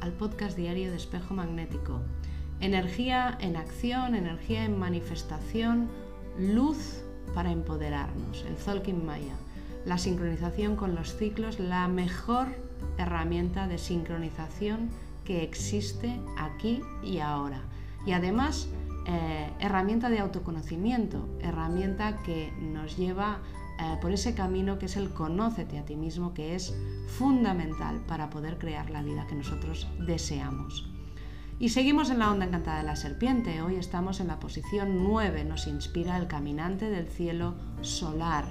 al podcast diario de Espejo Magnético. Energía en acción, energía en manifestación, luz para empoderarnos. El Zolkin Maya. La sincronización con los ciclos, la mejor herramienta de sincronización que existe aquí y ahora. Y además, eh, herramienta de autoconocimiento, herramienta que nos lleva eh, por ese camino que es el conócete a ti mismo, que es fundamental para poder crear la vida que nosotros deseamos. Y seguimos en la onda encantada de la serpiente. Hoy estamos en la posición 9. Nos inspira el caminante del cielo solar.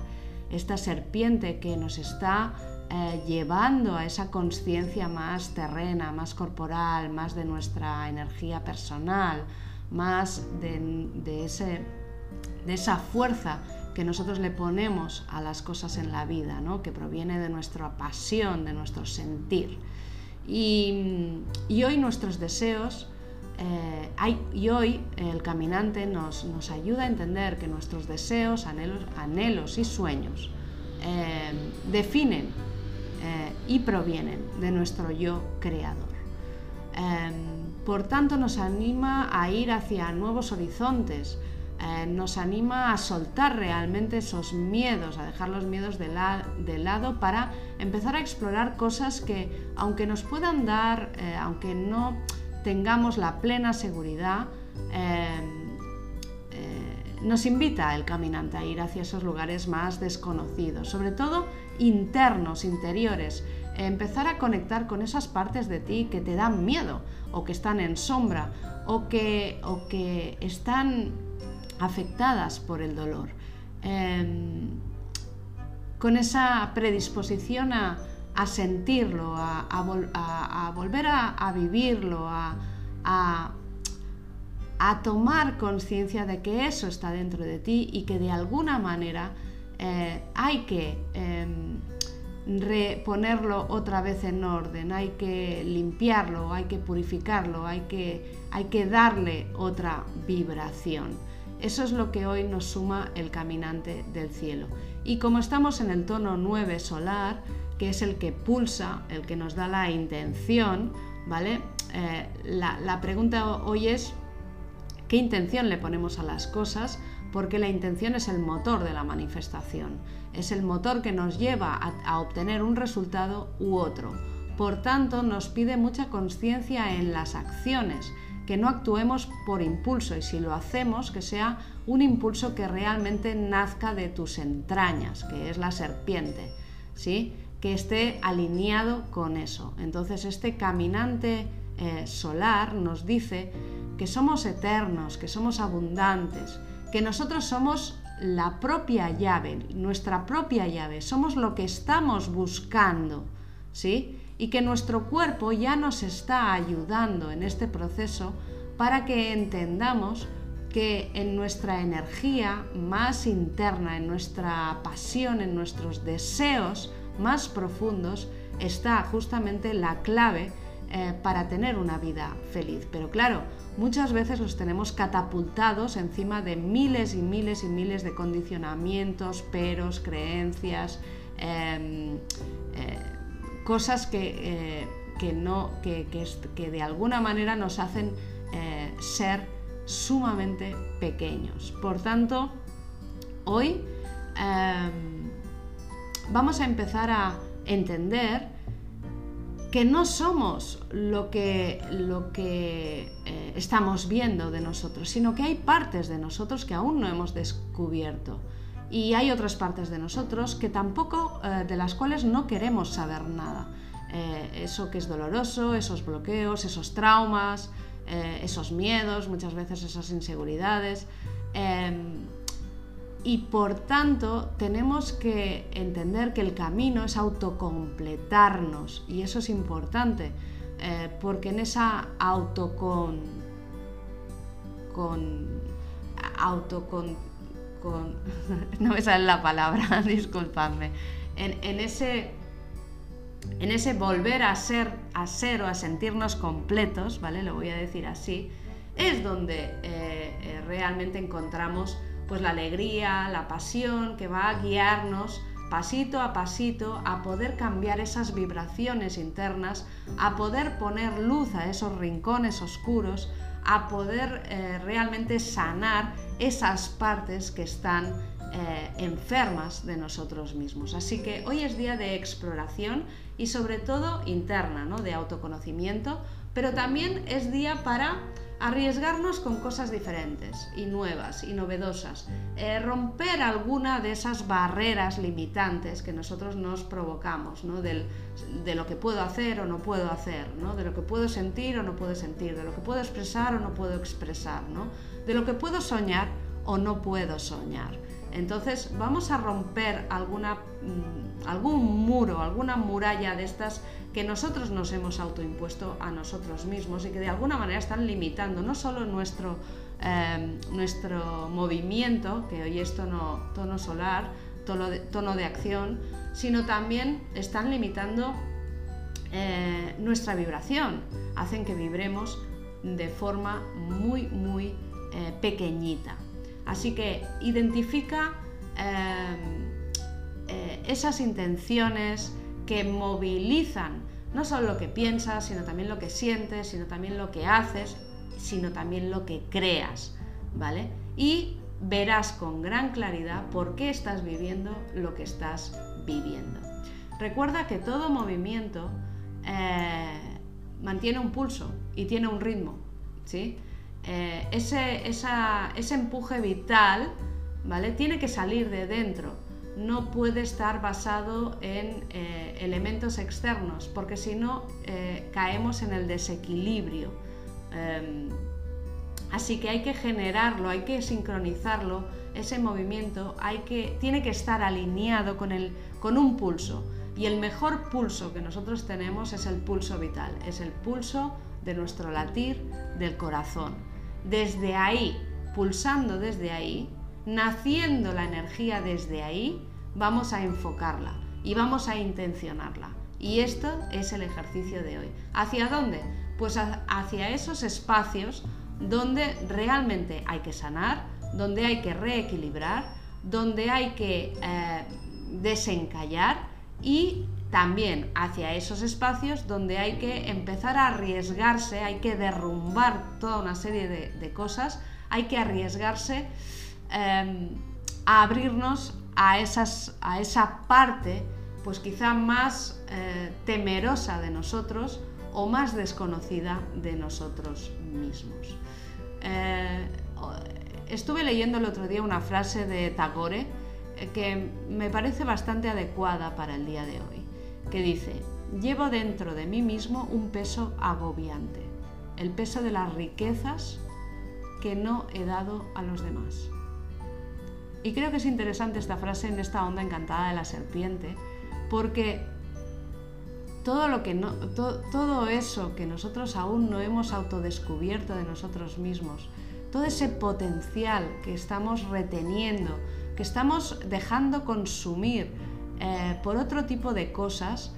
Esta serpiente que nos está eh, llevando a esa conciencia más terrena, más corporal, más de nuestra energía personal, más de, ese, de esa fuerza que nosotros le ponemos a las cosas en la vida, ¿no? que proviene de nuestra pasión, de nuestro sentir. Y, hoy nuestros deseos, eh, y hoy el caminante nos, ayuda a entender que nuestros deseos, anhelos, anhelos y sueños eh, definen eh, y provienen de nuestro yo creador. por tanto, nos anima a ir hacia nuevos horizontes, eh, nos anima a soltar realmente esos miedos, a dejar los miedos de, lado para empezar a explorar cosas que, aunque nos puedan dar, eh, aunque no tengamos la plena seguridad, eh, nos invita el caminante a ir hacia esos lugares más desconocidos, sobre todo internos, interiores, empezar a conectar con esas partes de ti que te dan miedo o que están en sombra o que, o que están afectadas por el dolor, em, con esa predisposición a, sentirlo, a, volver a, vivirlo, a, tomar conciencia de que eso está dentro de ti y que de alguna manera eh, hay que em, reponerlo otra vez en orden, hay que limpiarlo, hay que purificarlo, hay que, hay que darle otra vibración. Eso es lo que hoy nos suma el caminante del cielo. Y como estamos en el tono 9 solar, que es el que pulsa, el que nos da la intención, ¿vale? Eh, la, pregunta hoy es, ¿qué intención le ponemos a las cosas? Porque la intención es el motor de la manifestación, es el motor que nos lleva a obtener un resultado u otro. Por tanto, nos pide mucha conciencia en las acciones, que no actuemos por impulso y si lo hacemos que sea un impulso que realmente nazca de tus entrañas, que es la serpiente, ¿sí? que esté alineado con eso. Entonces este caminante eh, solar nos dice que somos eternos, que somos abundantes, que nosotros somos la propia llave, nuestra propia llave, somos lo que estamos buscando, ¿sí? Y que nuestro cuerpo ya nos está ayudando en este proceso para que entendamos que en nuestra energía más interna, en nuestra pasión, en nuestros deseos más profundos, está justamente la clave eh, para tener una vida feliz. Pero claro, muchas veces los tenemos catapultados encima de miles y miles y miles de condicionamientos, peros, creencias, em, eh, cosas que, eh, no, que, de alguna manera nos hacen eh, ser sumamente pequeños. Por tanto, hoy em, vamos a empezar a entender que no somos lo que, lo que eh, estamos viendo de nosotros, sino que hay partes de nosotros que aún no hemos descubierto y hay otras partes de nosotros que tampoco, eh, de las cuales no queremos saber nada. Eh, eso que es doloroso, esos bloqueos, esos traumas, eh, esos miedos, muchas veces esas inseguridades. Em, y por tanto tenemos que entender que el camino es autocompletarnos y eso es importante porque en esa autocon con autocon no me sale la palabra, disculpadme, en, ese, en ese volver a ser, a ser o a sentirnos completos, ¿vale? Lo voy a decir así, es donde eh, eh, realmente encontramos pues la alegría, la pasión que va a guiarnos pasito a pasito a poder cambiar esas vibraciones internas, a poder poner luz a esos rincones oscuros, a poder eh, realmente sanar esas partes que están eh, enfermas de nosotros mismos. Así que hoy es día de exploración y sobre todo interna, ¿no? de autoconocimiento, pero también es día para arriesgarnos con cosas diferentes y nuevas y novedosas, eh, romper alguna de esas barreras limitantes que nosotros nos provocamos, ¿no? de lo que puedo hacer o no puedo hacer, ¿no? de lo que puedo sentir o no puedo sentir, de lo que puedo expresar o no puedo expresar, ¿no? de lo que puedo soñar o no puedo soñar. Entonces vamos a romper alguna, mm, algún muro, alguna muralla de estas que nosotros nos hemos autoimpuesto a nosotros mismos y que de alguna manera están limitando no solo nuestro, em, nuestro movimiento, que hoy es tono, tono solar, tono de, acción, sino también están limitando eh, nuestra vibración, hacen que vibremos de forma muy, muy eh, pequeñita. Así que identifica em, eh, esas intenciones que movilizan no solo lo que piensas, sino también lo que sientes, sino también lo que haces, sino también lo que creas, ¿vale? Y verás con gran claridad por qué estás viviendo lo que estás viviendo. Recuerda que todo movimiento eh, mantiene un pulso y tiene un ritmo, ¿sí? Eh, ese, ese empuje vital, ¿vale? Tiene que salir de dentro no puede estar basado en eh, elementos externos, porque si no eh, caemos en el desequilibrio. Em, así que hay que generarlo, hay que sincronizarlo, ese movimiento hay que, tiene que estar alineado con, el, con un pulso. Y el mejor pulso que nosotros tenemos es el pulso vital, es el pulso de nuestro latir del corazón. Desde ahí, pulsando desde ahí, naciendo la energía desde ahí, vamos a enfocarla y vamos a intencionarla. Y esto es el ejercicio de hoy. ¿Hacia dónde? Pues hacia esos espacios donde realmente hay que sanar, donde hay que reequilibrar, donde hay que eh, desencallar y también hacia esos espacios donde hay que empezar a arriesgarse, hay que derrumbar toda una serie de, cosas, hay que arriesgarse em, a abrirnos a, a esa parte, pues quizá más eh, temerosa de nosotros o más desconocida de nosotros mismos. Eh, estuve leyendo el otro día una frase de Tagore eh, que me parece bastante adecuada para el día de hoy, que dice, llevo dentro de mí mismo un peso agobiante, el peso de las riquezas que no he dado a los demás. Y creo que es interesante esta frase en esta onda encantada de la serpiente, porque todo, lo que no, todo eso que nosotros aún no hemos autodescubierto de nosotros mismos, todo ese potencial que estamos reteniendo, que estamos dejando consumir eh, por otro tipo de cosas,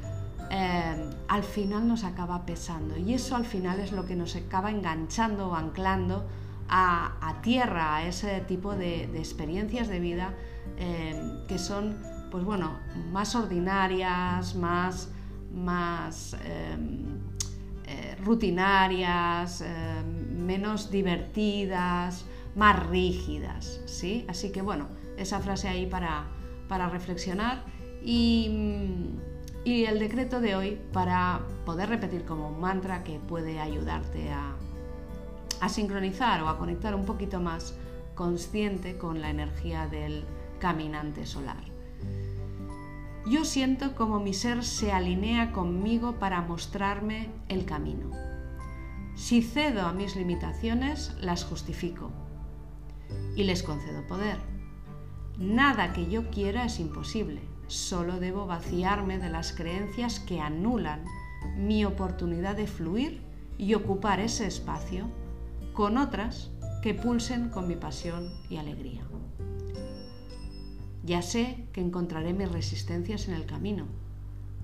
eh, al final nos acaba pesando. Y eso al final es lo que nos acaba enganchando o anclando a, tierra, a ese tipo de, experiencias de vida eh, que son, pues bueno, más ordinarias, más, más em, eh, rutinarias, em, menos divertidas, más rígidas, ¿sí? Así que bueno, esa frase ahí para, para reflexionar y, y el decreto de hoy para poder repetir como un mantra que puede ayudarte a a sincronizar o a conectar un poquito más consciente con la energía del caminante solar. Yo siento como mi ser se alinea conmigo para mostrarme el camino. Si cedo a mis limitaciones, las justifico y les concedo poder. Nada que yo quiera es imposible, solo debo vaciarme de las creencias que anulan mi oportunidad de fluir y ocupar ese espacio con otras que pulsen con mi pasión y alegría. Ya sé que encontraré mis resistencias en el camino,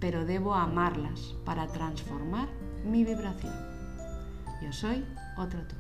pero debo amarlas para transformar mi vibración. Yo soy otro tú.